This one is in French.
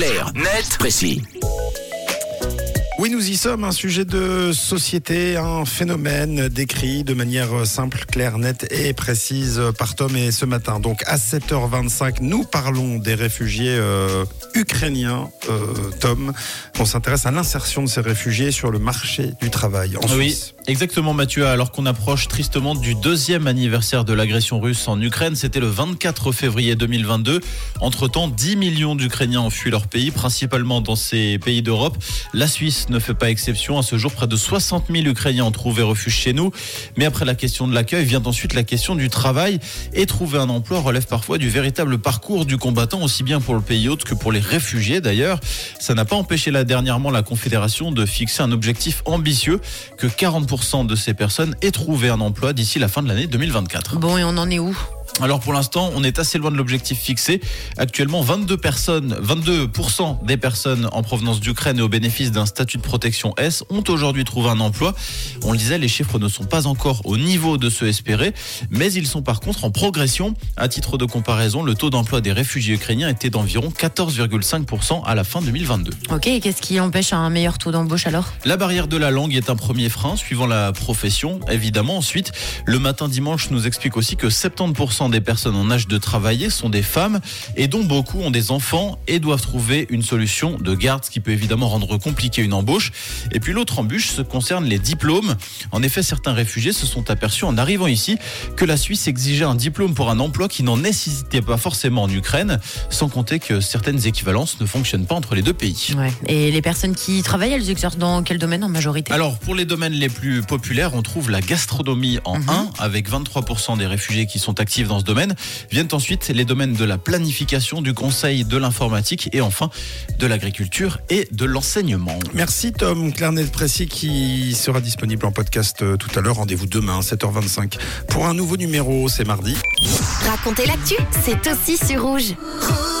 Clair, net, précis. Oui, nous y sommes. Un sujet de société, un phénomène décrit de manière simple, claire, nette et précise par Tom. Et ce matin, donc à 7h25, nous parlons des réfugiés euh, ukrainiens. Euh, Tom, on s'intéresse à l'insertion de ces réfugiés sur le marché du travail en Oui, Suisse. exactement Mathieu. Alors qu'on approche tristement du deuxième anniversaire de l'agression russe en Ukraine, c'était le 24 février 2022. Entre-temps, 10 millions d'Ukrainiens ont fui leur pays, principalement dans ces pays d'Europe. La Suisse ne fait pas exception. À ce jour, près de 60 000 Ukrainiens ont trouvé refuge chez nous. Mais après la question de l'accueil, vient ensuite la question du travail. Et trouver un emploi relève parfois du véritable parcours du combattant, aussi bien pour le pays hôte que pour les réfugiés d'ailleurs. Ça n'a pas empêché là dernièrement la Confédération de fixer un objectif ambitieux que 40% de ces personnes aient trouvé un emploi d'ici la fin de l'année 2024. Bon, et on en est où? Alors pour l'instant, on est assez loin de l'objectif fixé. Actuellement, 22 personnes, 22% des personnes en provenance d'Ukraine et au bénéfice d'un statut de protection S ont aujourd'hui trouvé un emploi. On le disait, les chiffres ne sont pas encore au niveau de ceux espérés, mais ils sont par contre en progression. À titre de comparaison, le taux d'emploi des réfugiés ukrainiens était d'environ 14,5% à la fin 2022. Ok, et qu'est-ce qui empêche un meilleur taux d'embauche alors? La barrière de la langue est un premier frein, suivant la profession, évidemment. Ensuite, le matin dimanche nous explique aussi que 70% des personnes en âge de travailler sont des femmes et dont beaucoup ont des enfants et doivent trouver une solution de garde, ce qui peut évidemment rendre compliqué une embauche. Et puis l'autre embûche se concerne les diplômes. En effet, certains réfugiés se sont aperçus en arrivant ici que la Suisse exigeait un diplôme pour un emploi qui n'en nécessitait pas forcément en Ukraine, sans compter que certaines équivalences ne fonctionnent pas entre les deux pays. Ouais. Et les personnes qui travaillent, elles exercent dans quel domaine en majorité? Alors, pour les domaines les plus populaires, on trouve la gastronomie en 1, avec 23% des réfugiés qui sont actifs dans ce domaine. Viennent ensuite les domaines de la planification, du conseil, de l'informatique et enfin de l'agriculture et de l'enseignement. Merci Tom, clair, net, précis qui sera disponible en podcast euh, tout à l'heure. Rendez-vous demain, 7h25 pour un nouveau numéro. C'est mardi. Racontez l'actu, c'est aussi sur rouge. Rouge.